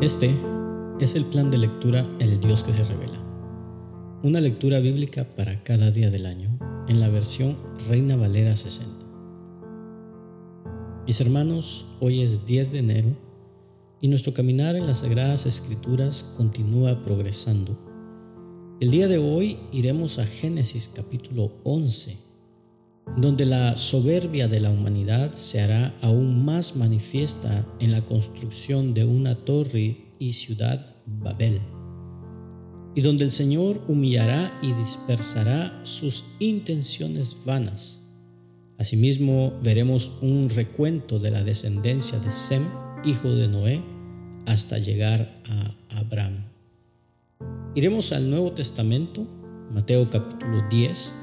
Este es el plan de lectura El Dios que se revela. Una lectura bíblica para cada día del año en la versión Reina Valera 60. Mis hermanos, hoy es 10 de enero y nuestro caminar en las Sagradas Escrituras continúa progresando. El día de hoy iremos a Génesis capítulo 11 donde la soberbia de la humanidad se hará aún más manifiesta en la construcción de una torre y ciudad Babel, y donde el Señor humillará y dispersará sus intenciones vanas. Asimismo, veremos un recuento de la descendencia de Sem, hijo de Noé, hasta llegar a Abraham. Iremos al Nuevo Testamento, Mateo capítulo 10,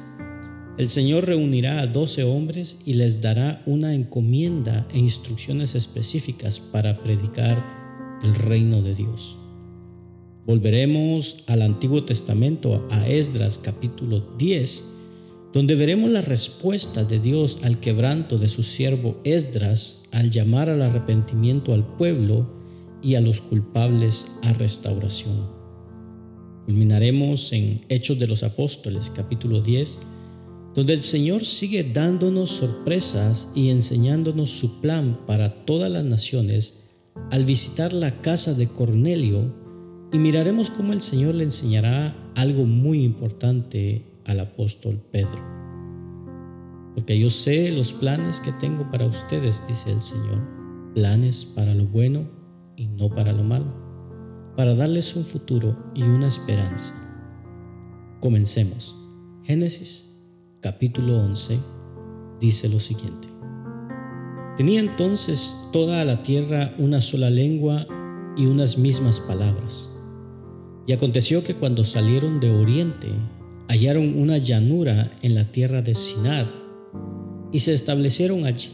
el Señor reunirá a doce hombres y les dará una encomienda e instrucciones específicas para predicar el reino de Dios. Volveremos al Antiguo Testamento, a Esdras capítulo 10, donde veremos la respuesta de Dios al quebranto de su siervo Esdras al llamar al arrepentimiento al pueblo y a los culpables a restauración. Culminaremos en Hechos de los Apóstoles capítulo 10, donde el Señor sigue dándonos sorpresas y enseñándonos su plan para todas las naciones al visitar la casa de Cornelio y miraremos cómo el Señor le enseñará algo muy importante al apóstol Pedro. Porque yo sé los planes que tengo para ustedes, dice el Señor, planes para lo bueno y no para lo malo, para darles un futuro y una esperanza. Comencemos. Génesis capítulo 11 dice lo siguiente. Tenía entonces toda la tierra una sola lengua y unas mismas palabras. Y aconteció que cuando salieron de oriente, hallaron una llanura en la tierra de Sinar y se establecieron allí.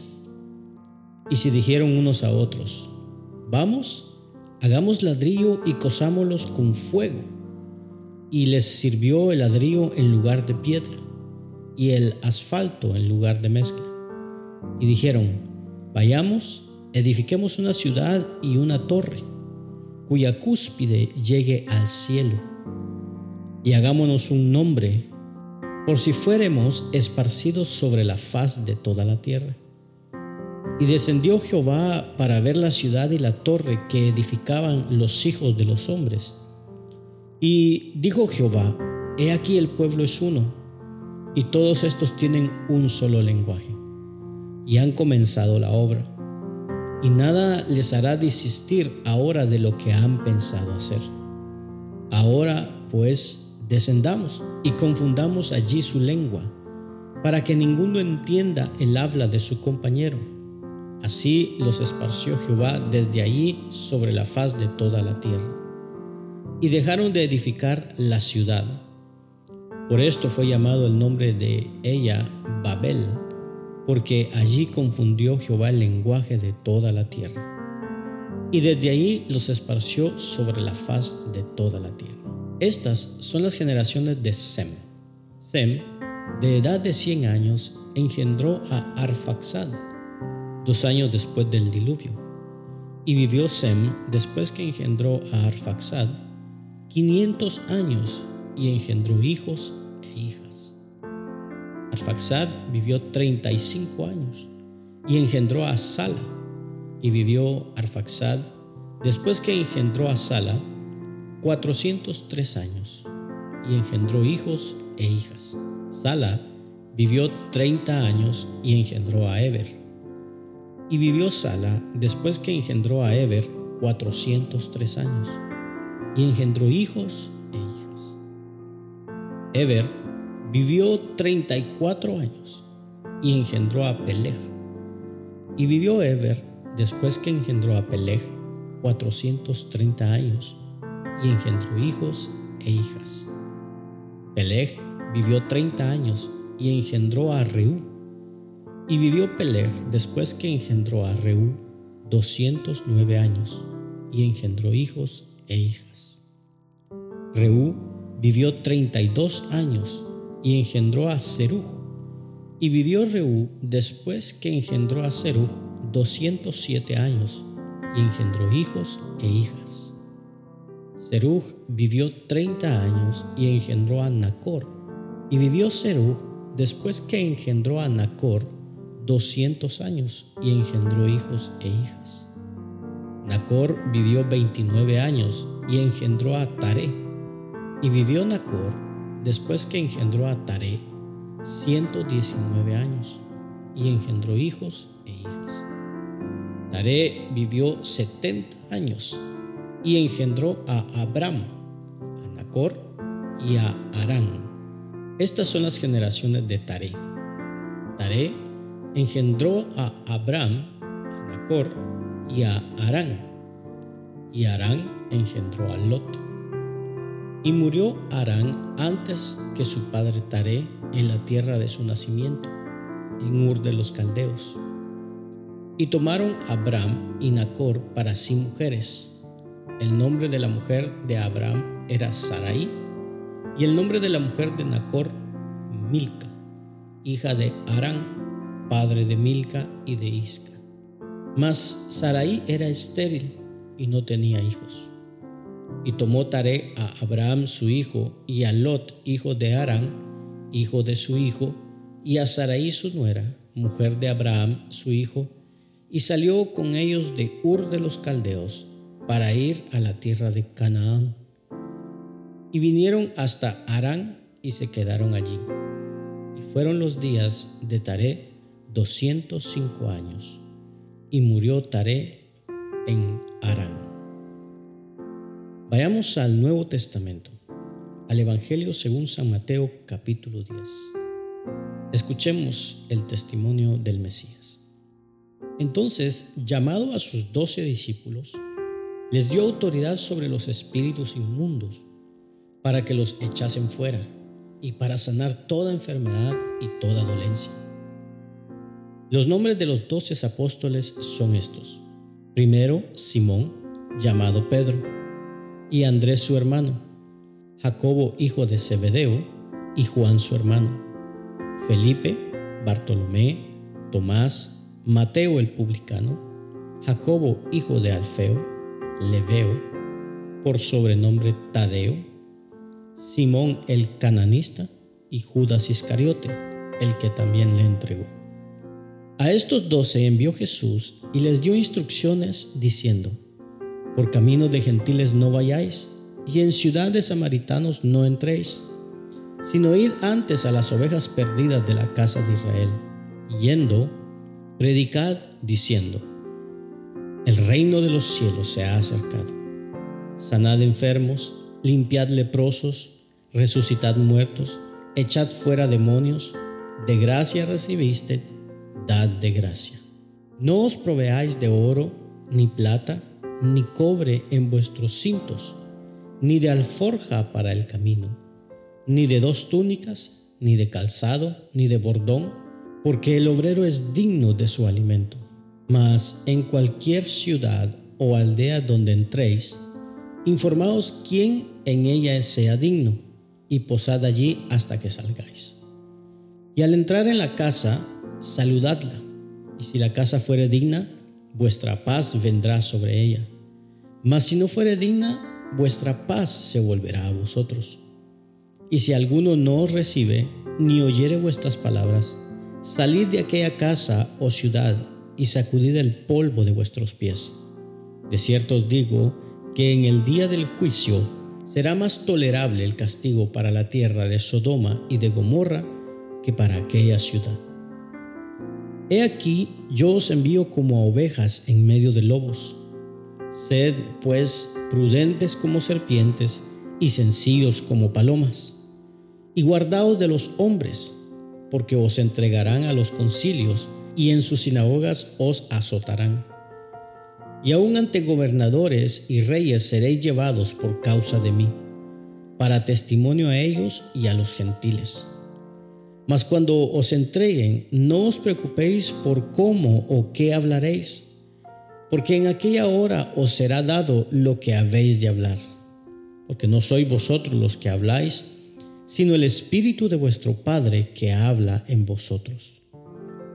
Y se dijeron unos a otros, vamos, hagamos ladrillo y cosámoslos con fuego. Y les sirvió el ladrillo en lugar de piedra y el asfalto en lugar de mezcla. Y dijeron, vayamos, edifiquemos una ciudad y una torre, cuya cúspide llegue al cielo, y hagámonos un nombre, por si fuéramos esparcidos sobre la faz de toda la tierra. Y descendió Jehová para ver la ciudad y la torre que edificaban los hijos de los hombres. Y dijo Jehová, He aquí el pueblo es uno y todos estos tienen un solo lenguaje y han comenzado la obra. Y nada les hará desistir ahora de lo que han pensado hacer. Ahora pues descendamos y confundamos allí su lengua, para que ninguno entienda el habla de su compañero. Así los esparció Jehová desde allí sobre la faz de toda la tierra. Y dejaron de edificar la ciudad por esto fue llamado el nombre de ella Babel, porque allí confundió Jehová el lenguaje de toda la tierra. Y desde ahí los esparció sobre la faz de toda la tierra. Estas son las generaciones de Sem. Sem, de edad de 100 años, engendró a Arfaxad, dos años después del diluvio. Y vivió Sem, después que engendró a Arfaxad, 500 años y engendró hijos hijas. Arfaxad vivió 35 años y engendró a Sala. Y vivió Arfaxad, después que engendró a Sala, 403 años y engendró hijos e hijas. Sala vivió 30 años y engendró a Eber. Y vivió Sala, después que engendró a Eber, 403 años y engendró hijos e. Eber Vivió 34 años y engendró a Peleg. Y vivió Eber después que engendró a Peleg 430 años y engendró hijos e hijas. Peleg vivió 30 años y engendró a Reú. Y vivió Peleg después que engendró a Reú 209 años y engendró hijos e hijas. Reú vivió 32 años y engendró a Serug. Y vivió Reú después que engendró a Serug 207 años y engendró hijos e hijas. Serug vivió 30 años y engendró a Nacor. Y vivió Serug después que engendró a Nacor 200 años y engendró hijos e hijas. Nacor vivió 29 años y engendró a Tare. Y vivió Nacor después que engendró a Tare 119 años y engendró hijos e hijas. Tare vivió 70 años y engendró a Abram, a Nacor y a Arán. Estas son las generaciones de Tare. Tare engendró a Abram, a Nacor y a Arán. Y Arán engendró a Lot. Y murió Arán antes que su padre Tare en la tierra de su nacimiento, en Ur de los Caldeos. Y tomaron Abram y Nacor para sí mujeres. El nombre de la mujer de Abram era Sarai, y el nombre de la mujer de Nacor, Milca, hija de Arán, padre de Milca y de Isca. Mas Sarai era estéril y no tenía hijos. Y tomó Tare a Abraham su hijo y a Lot, hijo de Arán, hijo de su hijo, y a Sarai su nuera, mujer de Abraham su hijo, y salió con ellos de Ur de los Caldeos para ir a la tierra de Canaán. Y vinieron hasta Arán y se quedaron allí. Y fueron los días de Taré doscientos cinco años, y murió Taré en Arán. Vayamos al Nuevo Testamento, al Evangelio según San Mateo capítulo 10. Escuchemos el testimonio del Mesías. Entonces, llamado a sus doce discípulos, les dio autoridad sobre los espíritus inmundos para que los echasen fuera y para sanar toda enfermedad y toda dolencia. Los nombres de los doce apóstoles son estos. Primero, Simón, llamado Pedro y Andrés su hermano, Jacobo hijo de Zebedeo y Juan su hermano, Felipe, Bartolomé, Tomás, Mateo el publicano, Jacobo hijo de Alfeo, Leveo, por sobrenombre Tadeo, Simón el cananista y Judas Iscariote, el que también le entregó. A estos doce envió Jesús y les dio instrucciones diciendo, por caminos de gentiles no vayáis, y en ciudad de samaritanos no entréis, sino id antes a las ovejas perdidas de la casa de Israel. Yendo, predicad diciendo, el reino de los cielos se ha acercado. Sanad enfermos, limpiad leprosos, resucitad muertos, echad fuera demonios, de gracia recibiste, dad de gracia. No os proveáis de oro, ni plata, ni cobre en vuestros cintos, ni de alforja para el camino, ni de dos túnicas, ni de calzado, ni de bordón, porque el obrero es digno de su alimento. Mas en cualquier ciudad o aldea donde entréis, informaos quién en ella sea digno, y posad allí hasta que salgáis. Y al entrar en la casa, saludadla, y si la casa fuere digna, vuestra paz vendrá sobre ella. Mas si no fuere digna, vuestra paz se volverá a vosotros. Y si alguno no os recibe, ni oyere vuestras palabras, salid de aquella casa o ciudad y sacudid el polvo de vuestros pies. De cierto os digo que en el día del juicio será más tolerable el castigo para la tierra de Sodoma y de Gomorra que para aquella ciudad. He aquí yo os envío como a ovejas en medio de lobos. Sed, pues, prudentes como serpientes y sencillos como palomas. Y guardaos de los hombres, porque os entregarán a los concilios y en sus sinagogas os azotarán. Y aun ante gobernadores y reyes seréis llevados por causa de mí, para testimonio a ellos y a los gentiles. Mas cuando os entreguen, no os preocupéis por cómo o qué hablaréis porque en aquella hora os será dado lo que habéis de hablar, porque no sois vosotros los que habláis, sino el Espíritu de vuestro Padre que habla en vosotros.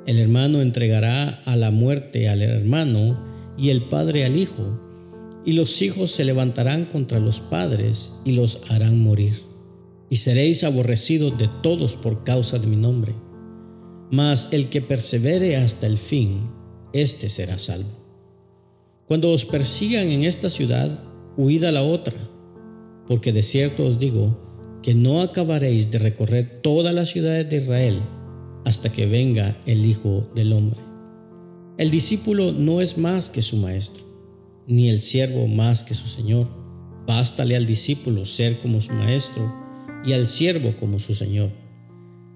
El hermano entregará a la muerte al hermano y el Padre al Hijo, y los hijos se levantarán contra los padres y los harán morir. Y seréis aborrecidos de todos por causa de mi nombre. Mas el que persevere hasta el fin, éste será salvo. Cuando os persigan en esta ciudad, huid a la otra, porque de cierto os digo que no acabaréis de recorrer todas las ciudades de Israel hasta que venga el Hijo del Hombre. El discípulo no es más que su maestro ni el siervo más que su señor. Bástale al discípulo ser como su maestro y al siervo como su señor.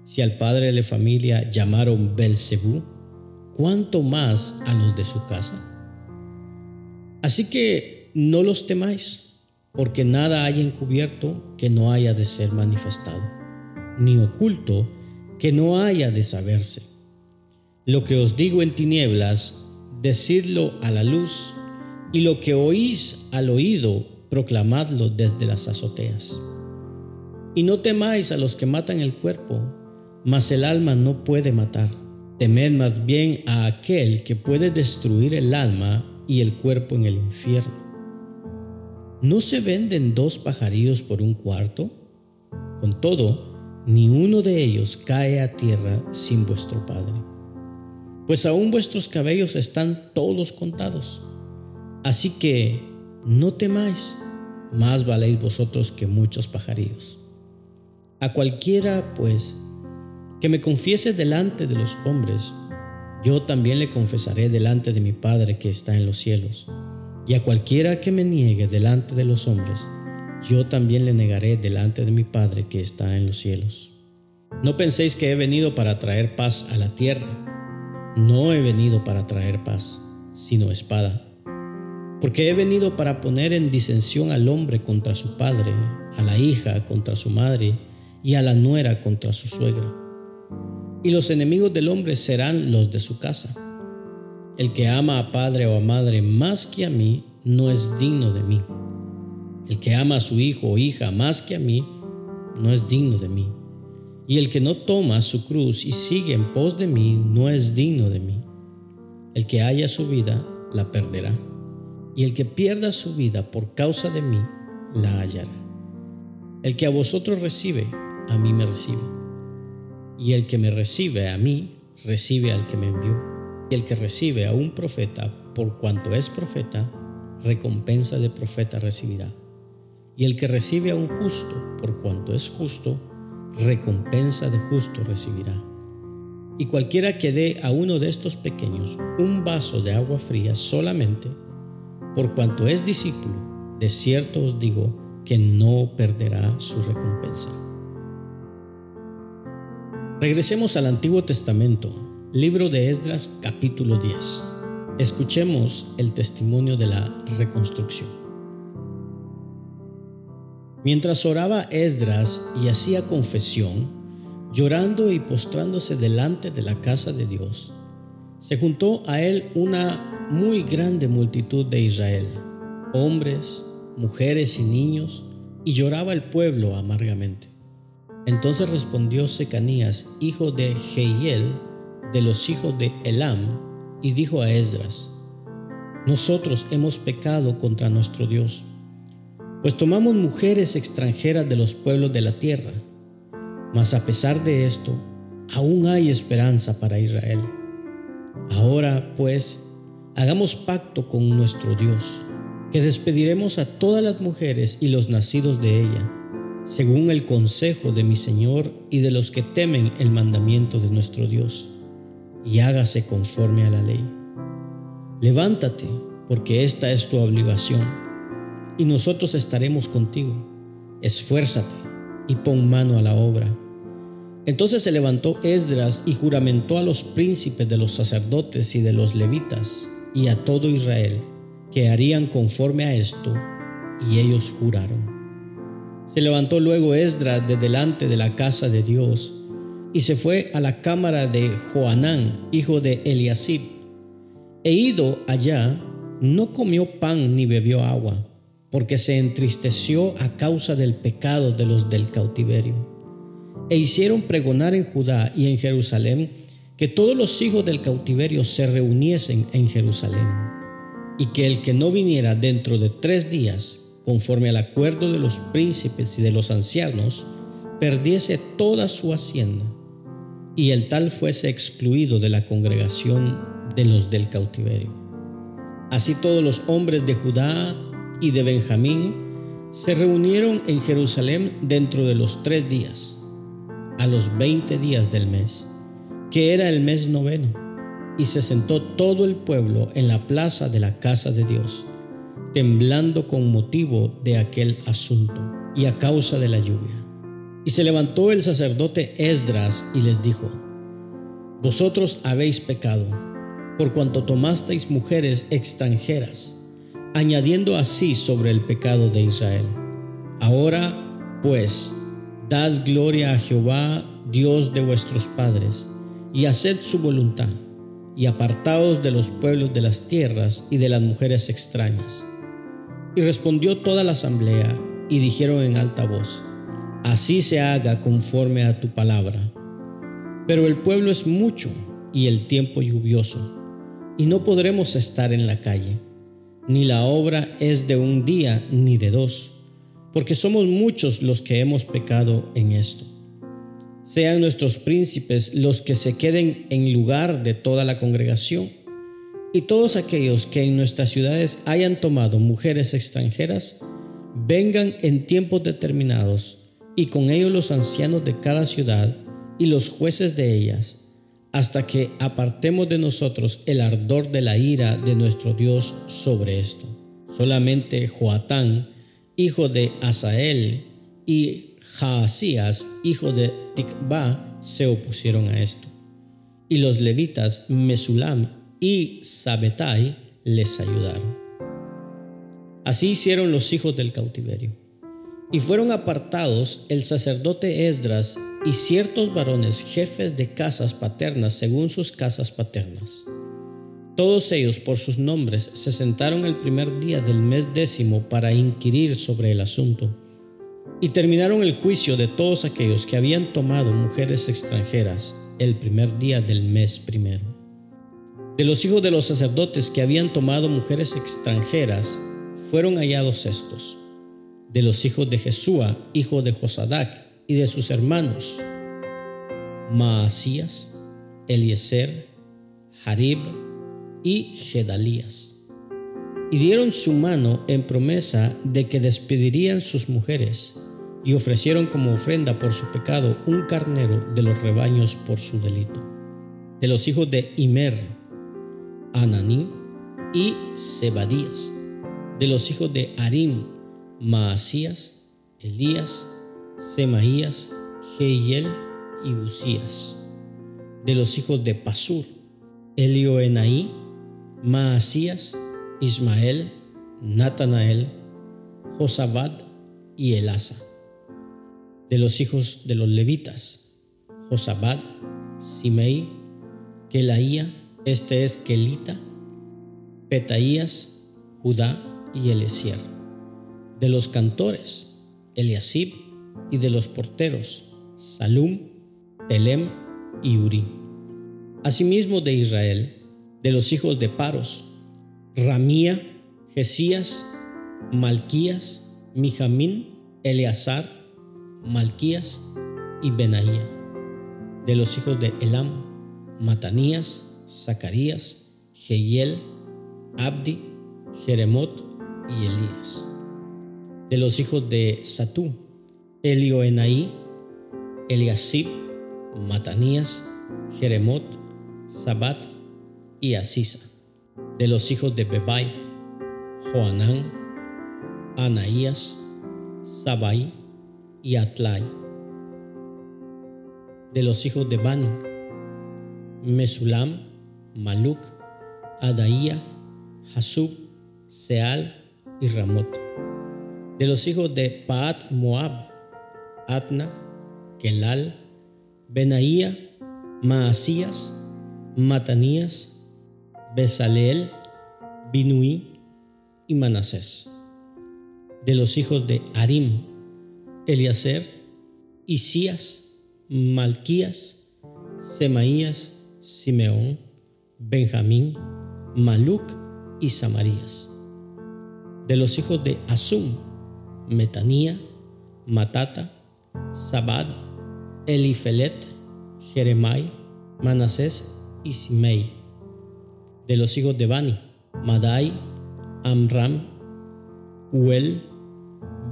Si al padre de la familia llamaron Belcebú, ¿cuánto más a los de su casa? Así que no los temáis, porque nada hay encubierto que no haya de ser manifestado, ni oculto que no haya de saberse. Lo que os digo en tinieblas, decidlo a la luz y lo que oís al oído, proclamadlo desde las azoteas. Y no temáis a los que matan el cuerpo, mas el alma no puede matar. Temed más bien a aquel que puede destruir el alma y el cuerpo en el infierno. ¿No se venden dos pajarillos por un cuarto? Con todo, ni uno de ellos cae a tierra sin vuestro Padre. Pues aún vuestros cabellos están todos contados. Así que no temáis, más valéis vosotros que muchos pajarillos. A cualquiera, pues, que me confiese delante de los hombres, yo también le confesaré delante de mi Padre que está en los cielos. Y a cualquiera que me niegue delante de los hombres, yo también le negaré delante de mi Padre que está en los cielos. No penséis que he venido para traer paz a la tierra. No he venido para traer paz, sino espada porque he venido para poner en disensión al hombre contra su padre, a la hija contra su madre y a la nuera contra su suegra. Y los enemigos del hombre serán los de su casa. El que ama a padre o a madre más que a mí, no es digno de mí. El que ama a su hijo o hija más que a mí, no es digno de mí. Y el que no toma su cruz y sigue en pos de mí, no es digno de mí. El que haya su vida, la perderá y el que pierda su vida por causa de mí, la hallará. El que a vosotros recibe, a mí me recibe. Y el que me recibe a mí, recibe al que me envió. Y el que recibe a un profeta, por cuanto es profeta, recompensa de profeta recibirá. Y el que recibe a un justo, por cuanto es justo, recompensa de justo recibirá. Y cualquiera que dé a uno de estos pequeños un vaso de agua fría solamente, por cuanto es discípulo, de cierto os digo que no perderá su recompensa. Regresemos al Antiguo Testamento, libro de Esdras capítulo 10. Escuchemos el testimonio de la reconstrucción. Mientras oraba Esdras y hacía confesión, llorando y postrándose delante de la casa de Dios, se juntó a él una muy grande multitud de Israel, hombres, mujeres y niños, y lloraba el pueblo amargamente. Entonces respondió Secanías, hijo de Jehiel, de los hijos de Elam, y dijo a Esdras, Nosotros hemos pecado contra nuestro Dios, pues tomamos mujeres extranjeras de los pueblos de la tierra, mas a pesar de esto, aún hay esperanza para Israel. Ahora, pues, Hagamos pacto con nuestro Dios, que despediremos a todas las mujeres y los nacidos de ella, según el consejo de mi Señor y de los que temen el mandamiento de nuestro Dios, y hágase conforme a la ley. Levántate, porque esta es tu obligación, y nosotros estaremos contigo. Esfuérzate y pon mano a la obra. Entonces se levantó Esdras y juramentó a los príncipes de los sacerdotes y de los levitas y a todo Israel que harían conforme a esto, y ellos juraron. Se levantó luego Esdras de delante de la casa de Dios y se fue a la cámara de Joanán, hijo de Eliasib. E ido allá, no comió pan ni bebió agua, porque se entristeció a causa del pecado de los del cautiverio. E hicieron pregonar en Judá y en Jerusalén que todos los hijos del cautiverio se reuniesen en Jerusalén. y que el que no viniera dentro de tres días, conforme al acuerdo de los príncipes y de los ancianos, perdiese toda su hacienda, y el tal fuese excluido de la congregación de los del cautiverio. Así todos los hombres de Judá y de Benjamín se reunieron en Jerusalén dentro de los tres días, a los veinte días del mes, que era el mes noveno, y se sentó todo el pueblo en la plaza de la casa de Dios, temblando con motivo de aquel asunto y a causa de la lluvia. Y se levantó el sacerdote Esdras y les dijo, Vosotros habéis pecado, por cuanto tomasteis mujeres extranjeras añadiendo así sobre el pecado de Israel. Ahora, pues, dad gloria a Jehová, Dios de vuestros padres, y haced su voluntad, y apartaos de los pueblos de las tierras y de las mujeres extrañas. Y respondió toda la asamblea, y dijeron en alta voz, Así se haga conforme a tu palabra. Pero el pueblo es mucho y el tiempo lluvioso, y no podremos estar en la calle ni la obra es de un día ni de dos, porque somos muchos los que hemos pecado en esto. Sean nuestros príncipes los que se queden en lugar de toda la congregación, y todos aquellos que en nuestras ciudades hayan tomado mujeres extranjeras, vengan en tiempos determinados, y con ellos los ancianos de cada ciudad y los jueces de ellas, hasta que apartemos de nosotros el ardor de la ira de nuestro Dios sobre esto. Solamente Joatán, hijo de Asael, y Jaasías, hijo de Tikba, se opusieron a esto. Y los levitas Mesulam y Sabetai les ayudaron. Así hicieron los hijos del cautiverio. Y fueron apartados el sacerdote Esdras y ciertos varones jefes de casas paternas según sus casas paternas. Todos ellos por sus nombres se sentaron el primer día del mes décimo para inquirir sobre el asunto y terminaron el juicio de todos aquellos que habían tomado mujeres extranjeras el primer día del mes primero. De los hijos de los sacerdotes que habían tomado mujeres extranjeras fueron hallados estos de los hijos de Jesúa, hijo de Josadac, y de sus hermanos, Maasías, Eliezer, Harib y Gedalías. Y dieron su mano en promesa de que despedirían sus mujeres, y ofrecieron como ofrenda por su pecado un carnero de los rebaños por su delito. De los hijos de Imer, Ananí y Zebadías. De los hijos de Arim, Maasías, Elías, Semaías, Jehiel y Usías. De los hijos de Pasur, Elioenaí, Maasías, Ismael, Natanael, Josabad y Elasa. De los hijos de los levitas, Josabad, Simei, Kelaía, este es Kelita, Petaías, Judá y Elesier de los cantores, Eliasib, y de los porteros, Salum, Telem y Uri. Asimismo de Israel, de los hijos de Paros, Ramía, Jesías, Malquías, Mijamín, Eleazar, Malquías y Benaía. De los hijos de Elam, Matanías, Zacarías, Jehiel, Abdi, Jeremot y Elías de los hijos de Satú, Elioenaí, Eliasib, Matanías, Jeremot, Sabat y Asisa. De los hijos de Bebai, Joanán, Anaías, Sabai y Atlai. De los hijos de Bani, Mesulam, Maluk, Adaía, Hasub, Seal y Ramot de los hijos de Paat Moab, Atna, Kelal, Benaía, Maasías, Matanías, Besaleel, Binuí y Manasés. De los hijos de Arim, Eliaser, Isías, Malquías, Semaías, Simeón, Benjamín, Maluc y Samarías. De los hijos de Asum, Metanía, Matata, Sabad, Elifelet, Jeremai, Manasés y Simei. De los hijos de Bani, Madai, Amram, Uel,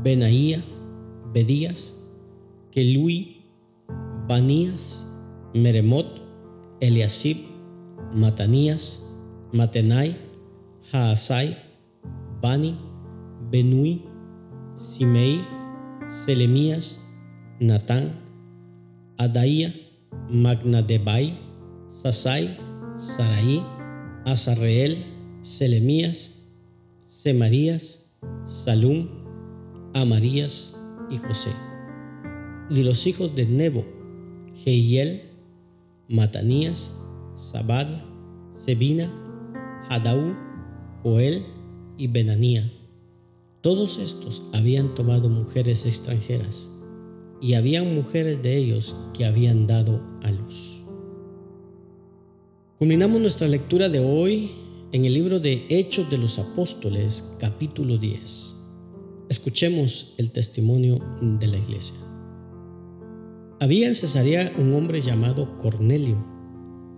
Benaía, Bedías, Kelui, Banías, Meremot, Eliasib, Matanías, Matenai, Haasai, Bani, Benui, Simei, Selemías, Natán, Adaía, Magnadebai, Sasai, Sarai, Azarreel, Selemías, Semarías, Salum, Amarías y José. Y los hijos de Nebo, Jehiel, Matanías, Sabad, Sebina, Hadaú, Joel y Benanía. Todos estos habían tomado mujeres extranjeras y habían mujeres de ellos que habían dado a luz. Culminamos nuestra lectura de hoy en el libro de Hechos de los Apóstoles, capítulo 10. Escuchemos el testimonio de la iglesia. Había en Cesarea un hombre llamado Cornelio,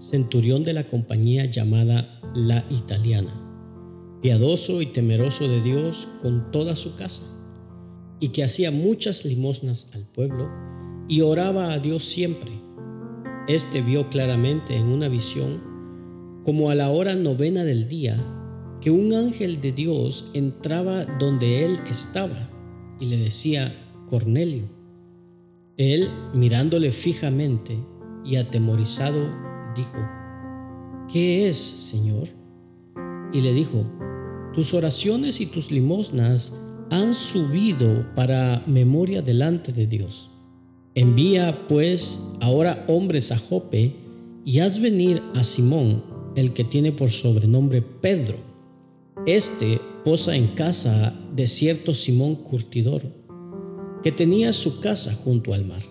centurión de la compañía llamada La Italiana, piadoso y temeroso de Dios con toda su casa y que hacía muchas limosnas al pueblo y oraba a Dios siempre. Este vio claramente en una visión, como a la hora novena del día, que un ángel de Dios entraba donde él estaba y le decía, Cornelio. Él, mirándole fijamente y atemorizado, dijo, ¿qué es, Señor? Y le dijo, tus oraciones y tus limosnas han subido para memoria delante de Dios. Envía pues ahora hombres a Jope y haz venir a Simón, el que tiene por sobrenombre Pedro. Este posa en casa de cierto Simón curtidor, que tenía su casa junto al mar.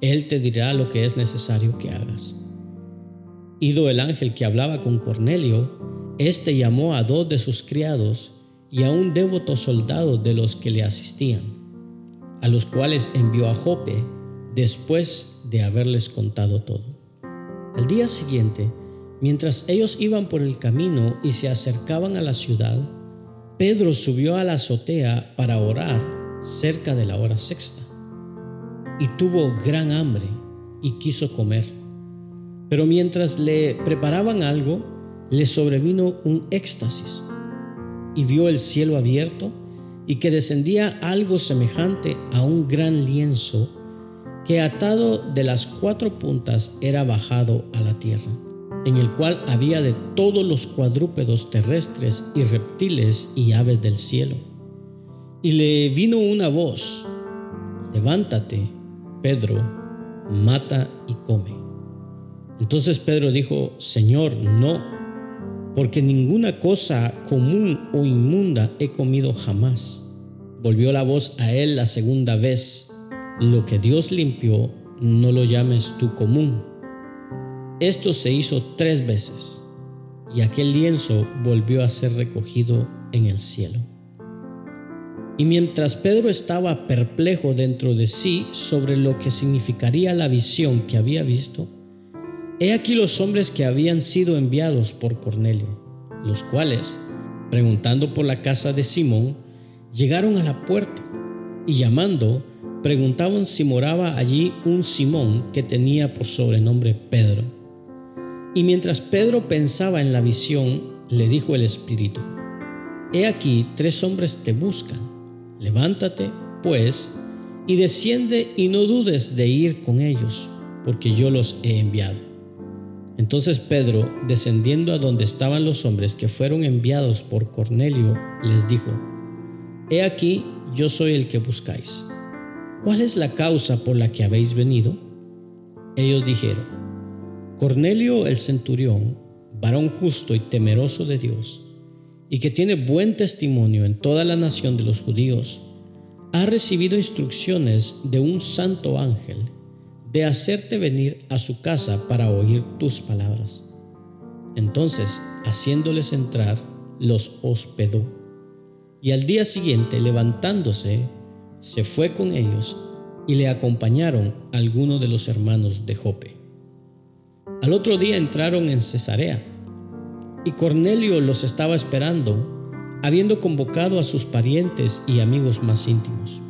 Él te dirá lo que es necesario que hagas. Ido el ángel que hablaba con Cornelio, éste llamó a dos de sus criados y a un devoto soldado de los que le asistían, a los cuales envió a Jope después de haberles contado todo. Al día siguiente, mientras ellos iban por el camino y se acercaban a la ciudad, Pedro subió a la azotea para orar cerca de la hora sexta y tuvo gran hambre y quiso comer. Pero mientras le preparaban algo, le sobrevino un éxtasis y vio el cielo abierto y que descendía algo semejante a un gran lienzo que atado de las cuatro puntas era bajado a la tierra, en el cual había de todos los cuadrúpedos terrestres y reptiles y aves del cielo. Y le vino una voz, levántate, Pedro, mata y come. Entonces Pedro dijo, Señor, no porque ninguna cosa común o inmunda he comido jamás. Volvió la voz a él la segunda vez, lo que Dios limpió, no lo llames tú común. Esto se hizo tres veces, y aquel lienzo volvió a ser recogido en el cielo. Y mientras Pedro estaba perplejo dentro de sí sobre lo que significaría la visión que había visto, He aquí los hombres que habían sido enviados por Cornelio, los cuales, preguntando por la casa de Simón, llegaron a la puerta y llamando, preguntaban si moraba allí un Simón que tenía por sobrenombre Pedro. Y mientras Pedro pensaba en la visión, le dijo el Espíritu, He aquí tres hombres te buscan, levántate, pues, y desciende y no dudes de ir con ellos, porque yo los he enviado. Entonces Pedro, descendiendo a donde estaban los hombres que fueron enviados por Cornelio, les dijo, He aquí, yo soy el que buscáis. ¿Cuál es la causa por la que habéis venido? Ellos dijeron, Cornelio el centurión, varón justo y temeroso de Dios, y que tiene buen testimonio en toda la nación de los judíos, ha recibido instrucciones de un santo ángel de hacerte venir a su casa para oír tus palabras. Entonces, haciéndoles entrar, los hospedó. Y al día siguiente, levantándose, se fue con ellos y le acompañaron algunos de los hermanos de Jope. Al otro día entraron en Cesarea y Cornelio los estaba esperando, habiendo convocado a sus parientes y amigos más íntimos.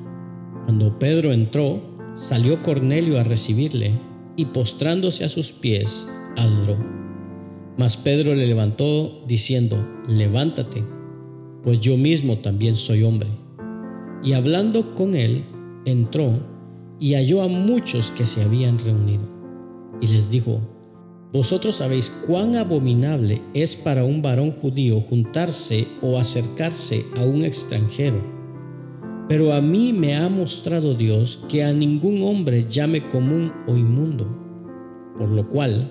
Cuando Pedro entró, salió Cornelio a recibirle y postrándose a sus pies, adoró. Mas Pedro le levantó diciendo, levántate, pues yo mismo también soy hombre. Y hablando con él, entró y halló a muchos que se habían reunido. Y les dijo, vosotros sabéis cuán abominable es para un varón judío juntarse o acercarse a un extranjero. Pero a mí me ha mostrado Dios que a ningún hombre llame común o inmundo, por lo cual,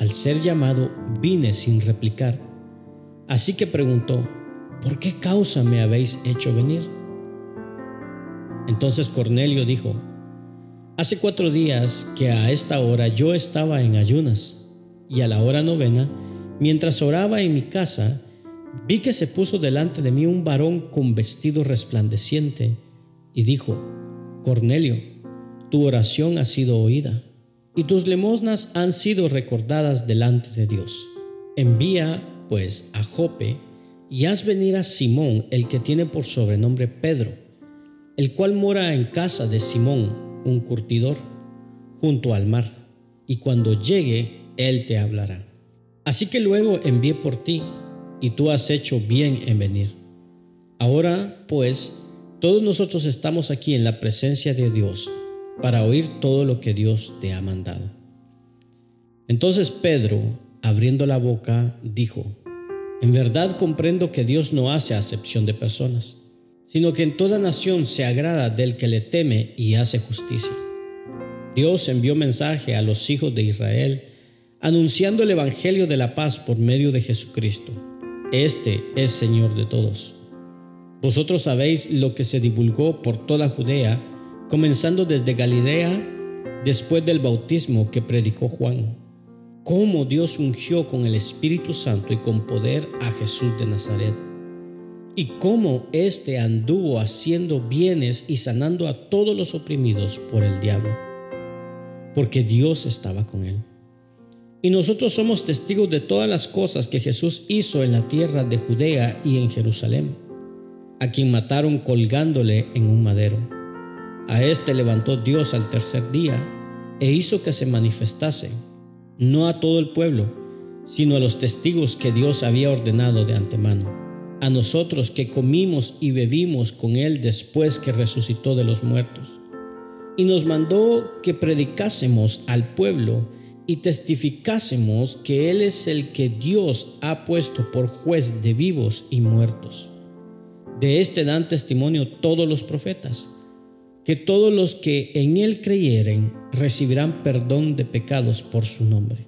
al ser llamado, vine sin replicar. Así que preguntó, ¿por qué causa me habéis hecho venir? Entonces Cornelio dijo, Hace cuatro días que a esta hora yo estaba en ayunas y a la hora novena, mientras oraba en mi casa, vi que se puso delante de mí un varón con vestido resplandeciente y dijo, Cornelio, tu oración ha sido oída y tus limosnas han sido recordadas delante de Dios. Envía, pues, a Jope y haz venir a Simón, el que tiene por sobrenombre Pedro, el cual mora en casa de Simón, un curtidor, junto al mar, y cuando llegue él te hablará. Así que luego envié por ti, y tú has hecho bien en venir. Ahora, pues, todos nosotros estamos aquí en la presencia de Dios para oír todo lo que Dios te ha mandado. Entonces Pedro, abriendo la boca, dijo, En verdad comprendo que Dios no hace acepción de personas, sino que en toda nación se agrada del que le teme y hace justicia. Dios envió mensaje a los hijos de Israel, anunciando el Evangelio de la paz por medio de Jesucristo. Este es Señor de todos. Vosotros sabéis lo que se divulgó por toda Judea, comenzando desde Galilea, después del bautismo que predicó Juan, cómo Dios ungió con el Espíritu Santo y con poder a Jesús de Nazaret, y cómo éste anduvo haciendo bienes y sanando a todos los oprimidos por el diablo, porque Dios estaba con él. Y nosotros somos testigos de todas las cosas que Jesús hizo en la tierra de Judea y en Jerusalén, a quien mataron colgándole en un madero. A éste levantó Dios al tercer día e hizo que se manifestase, no a todo el pueblo, sino a los testigos que Dios había ordenado de antemano, a nosotros que comimos y bebimos con él después que resucitó de los muertos. Y nos mandó que predicásemos al pueblo, y testificásemos que Él es el que Dios ha puesto por juez de vivos y muertos. De este dan testimonio todos los profetas, que todos los que en Él creyeren recibirán perdón de pecados por su nombre.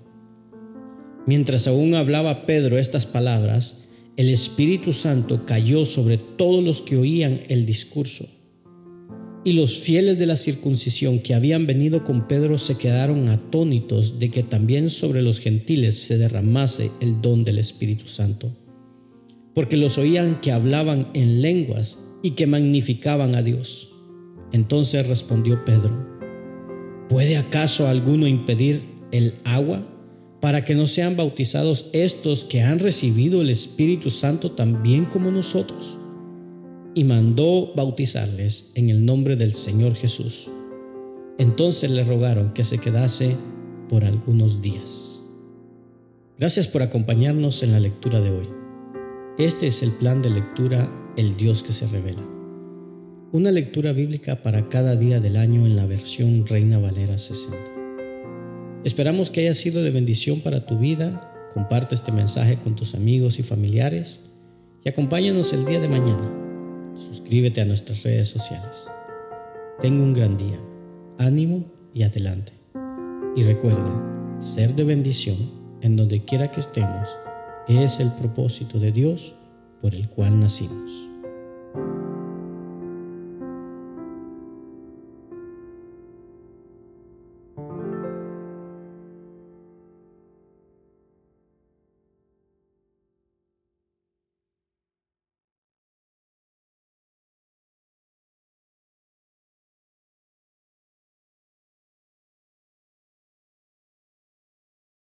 Mientras aún hablaba Pedro estas palabras, el Espíritu Santo cayó sobre todos los que oían el discurso. Y los fieles de la circuncisión que habían venido con Pedro se quedaron atónitos de que también sobre los gentiles se derramase el don del Espíritu Santo, porque los oían que hablaban en lenguas y que magnificaban a Dios. Entonces respondió Pedro, ¿puede acaso alguno impedir el agua para que no sean bautizados estos que han recibido el Espíritu Santo también como nosotros? Y mandó bautizarles en el nombre del Señor Jesús. Entonces le rogaron que se quedase por algunos días. Gracias por acompañarnos en la lectura de hoy. Este es el plan de lectura El Dios que se revela. Una lectura bíblica para cada día del año en la versión Reina Valera 60. Esperamos que haya sido de bendición para tu vida. Comparte este mensaje con tus amigos y familiares y acompáñanos el día de mañana suscríbete a nuestras redes sociales. Tengo un gran día, ánimo y adelante. Y recuerda, ser de bendición en donde quiera que estemos es el propósito de Dios por el cual nacimos.